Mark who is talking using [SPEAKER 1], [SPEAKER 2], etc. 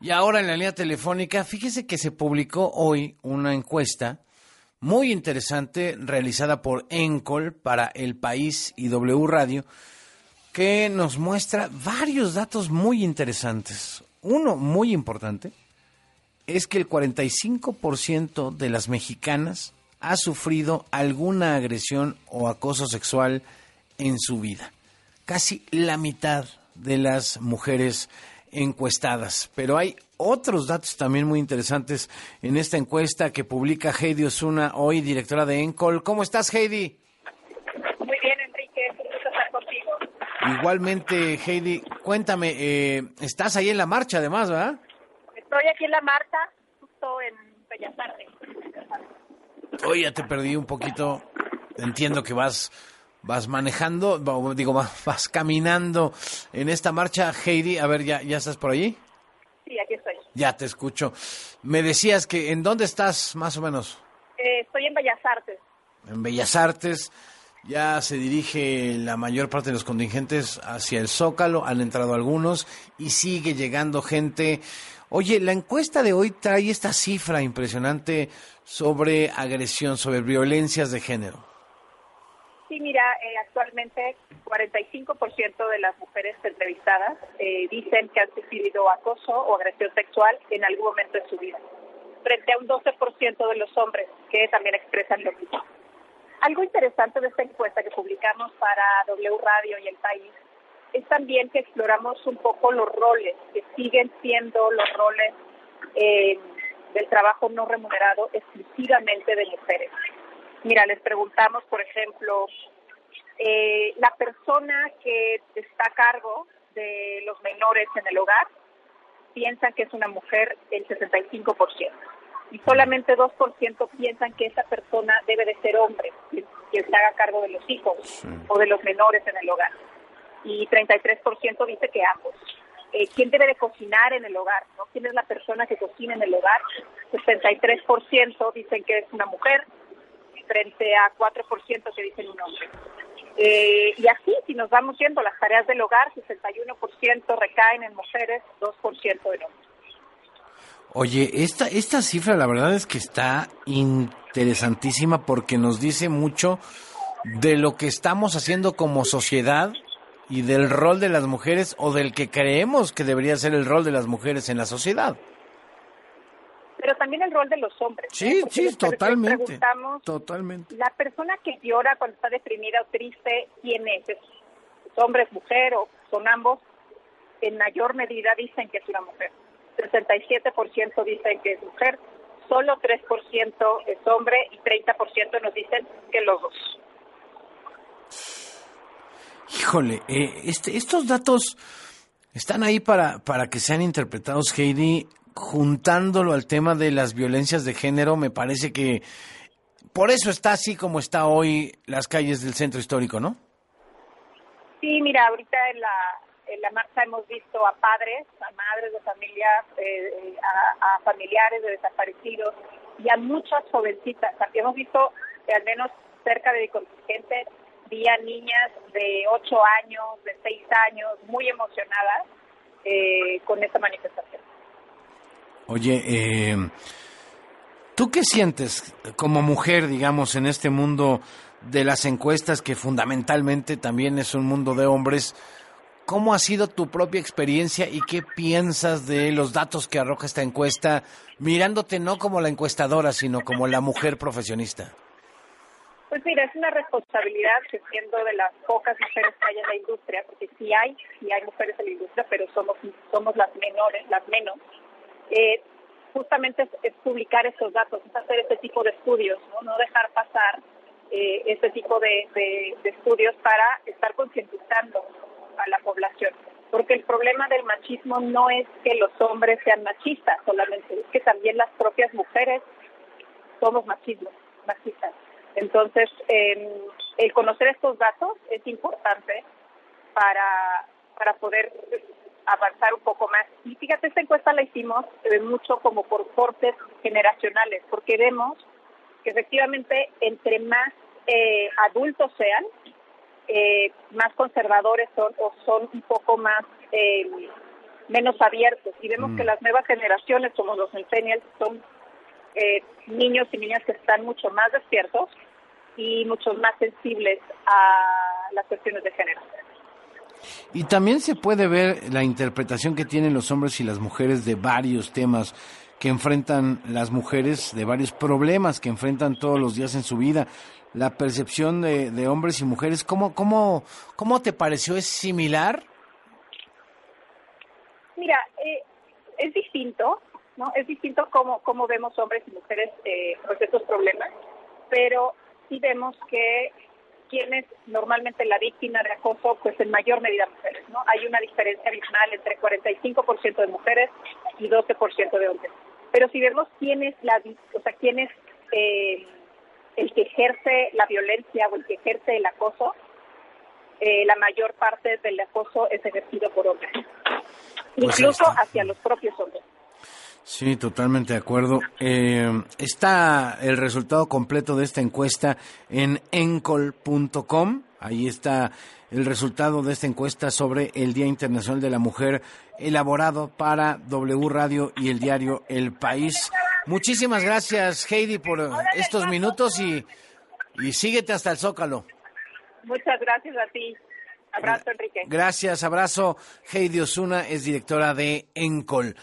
[SPEAKER 1] Y ahora en la línea telefónica, fíjese que se publicó hoy una encuesta muy interesante realizada por Encol para El País y W Radio que nos muestra varios datos muy interesantes. Uno muy importante es que el 45% de las mexicanas ha sufrido alguna agresión o acoso sexual en su vida. Casi la mitad de las mujeres encuestadas. Pero hay otros datos también muy interesantes en esta encuesta que publica Heidi Osuna, hoy directora de Encol. ¿Cómo estás, Heidi?
[SPEAKER 2] Muy bien, Enrique. estar contigo.
[SPEAKER 1] Igualmente, Heidi, cuéntame, eh, estás ahí en la marcha además, ¿verdad?
[SPEAKER 2] Estoy aquí en la marcha, justo en Bellas Artes.
[SPEAKER 1] Hoy ya te perdí un poquito. Entiendo que vas vas manejando, digo, vas caminando en esta marcha. Heidi, a ver, ¿ya, ya estás por allí?
[SPEAKER 2] Sí, aquí estoy.
[SPEAKER 1] Ya te escucho. Me decías que, ¿en dónde estás más o menos?
[SPEAKER 2] Eh, estoy en Bellas Artes.
[SPEAKER 1] En Bellas Artes. Ya se dirige la mayor parte de los contingentes hacia el Zócalo, han entrado algunos y sigue llegando gente. Oye, la encuesta de hoy trae esta cifra impresionante sobre agresión, sobre violencias de género.
[SPEAKER 2] Sí, mira, eh, actualmente 45% de las mujeres entrevistadas eh, dicen que han sufrido acoso o agresión sexual en algún momento de su vida, frente a un 12% de los hombres que también expresan lo mismo. Algo interesante de esta encuesta que publicamos para W Radio y El País es también que exploramos un poco los roles, que siguen siendo los roles eh, del trabajo no remunerado exclusivamente de mujeres. Mira, les preguntamos, por ejemplo, eh, la persona que está a cargo de los menores en el hogar piensan que es una mujer el 65% y solamente 2% piensan que esa persona debe de ser hombre, que, se haga cargo de los hijos o de los menores en el hogar. Y 33% dice que ambos. Eh, ¿Quién debe de cocinar en el hogar? ¿no? ¿Quién es la persona que cocina en el hogar? 63% dicen que es una mujer frente a 4% que dicen un hombre. Eh, y así, si nos vamos viendo las tareas del hogar, 61% recaen en mujeres, 2% en hombres.
[SPEAKER 1] Oye, esta, esta cifra la verdad es que está interesantísima porque nos dice mucho de lo que estamos haciendo como sociedad y del rol de las mujeres o del que creemos que debería ser el rol de las mujeres en la sociedad
[SPEAKER 2] pero también el rol de los hombres.
[SPEAKER 1] Sí, sí, totalmente. totalmente.
[SPEAKER 2] La persona que llora cuando está deprimida o triste, ¿quién es? ¿Es, hombre, es mujer o son ambos? En mayor medida dicen que es una mujer. 67% dicen que es mujer, solo 3% es hombre y 30% nos dicen que los dos.
[SPEAKER 1] Híjole, eh, este, estos datos están ahí para, para que sean interpretados, Heidi, juntándolo al tema de las violencias de género, me parece que por eso está así como está hoy las calles del centro histórico, ¿no?
[SPEAKER 2] Sí, mira, ahorita en la, en la marcha hemos visto a padres, a madres de familias, eh, a, familiares de desaparecidos y a muchas jovencitas. Hemos visto al menos cerca de contingente día niñas de 8 años, de 6 años, muy emocionadas eh, con esta manifestación.
[SPEAKER 1] Oye, eh, ¿tú qué sientes como mujer, digamos, en este mundo de las encuestas que fundamentalmente también es un mundo de hombres? ¿Cómo ha sido tu propia experiencia y qué piensas de los datos que arroja esta encuesta, mirándote no como la encuestadora, sino como la mujer profesionista?
[SPEAKER 2] Pues mira, es una responsabilidad que siendo de las pocas mujeres que hay en la industria, porque sí hay, sí hay mujeres en la industria, pero somos somos las menores, las menos eh, justamente es, publicar esos datos, es hacer este tipo de estudios, no, dejar pasar eh, este tipo de, estudios para estar concientizando a la población. Porque el problema del machismo no es que los hombres sean machistas solamente, es que también las propias mujeres somos machistas. Entonces, em, el conocer estos datos es importante para, para poder avanzar un poco más. Y fíjate, esta encuesta la hicimos ve mucho como por cortes generacionales, porque vemos que efectivamente entre más eh, adultos sean, eh, más conservadores son o son un poco más, eh, menos abiertos. Y vemos que mm. las nuevas generaciones, como los centennials, son eh, niños y niñas que están mucho más despiertos y mucho más sensibles a las cuestiones de género.
[SPEAKER 1] Y también se puede ver la interpretación que tienen los hombres y las mujeres de varios temas que enfrentan las mujeres, de varios problemas que enfrentan todos los días en su vida. La percepción de, hombres y mujeres, ¿cómo, cómo, ¿cómo te pareció? ¿Es similar?
[SPEAKER 2] Mira, eh, es distinto, ¿no? Es distinto cómo, cómo vemos hombres y mujeres eh, pues estos problemas, pero sí vemos que quienes normalmente la víctima de acoso, pues en mayor medida mujeres, ¿no? Hay una diferencia abismal entre 45% de mujeres y 12% de hombres. Pero si vemos quién es la, o sea, quién es eh, el que ejerce la violencia o el que ejerce el acoso, eh, la mayor parte del acoso es ejercido por hombres, pues incluso hacia los propios hombres.
[SPEAKER 1] Sí, totalmente de acuerdo. Eh, está el resultado completo de esta encuesta en encol.com. Ahí está el resultado de esta encuesta sobre el Día Internacional de la Mujer elaborado para W Radio y el diario El País. Muchísimas gracias, Heidi, por estos minutos y, y síguete hasta el Zócalo.
[SPEAKER 2] Muchas gracias a ti. Abrazo, Enrique.
[SPEAKER 1] Gracias, abrazo. Heidi Osuna es directora de Encol.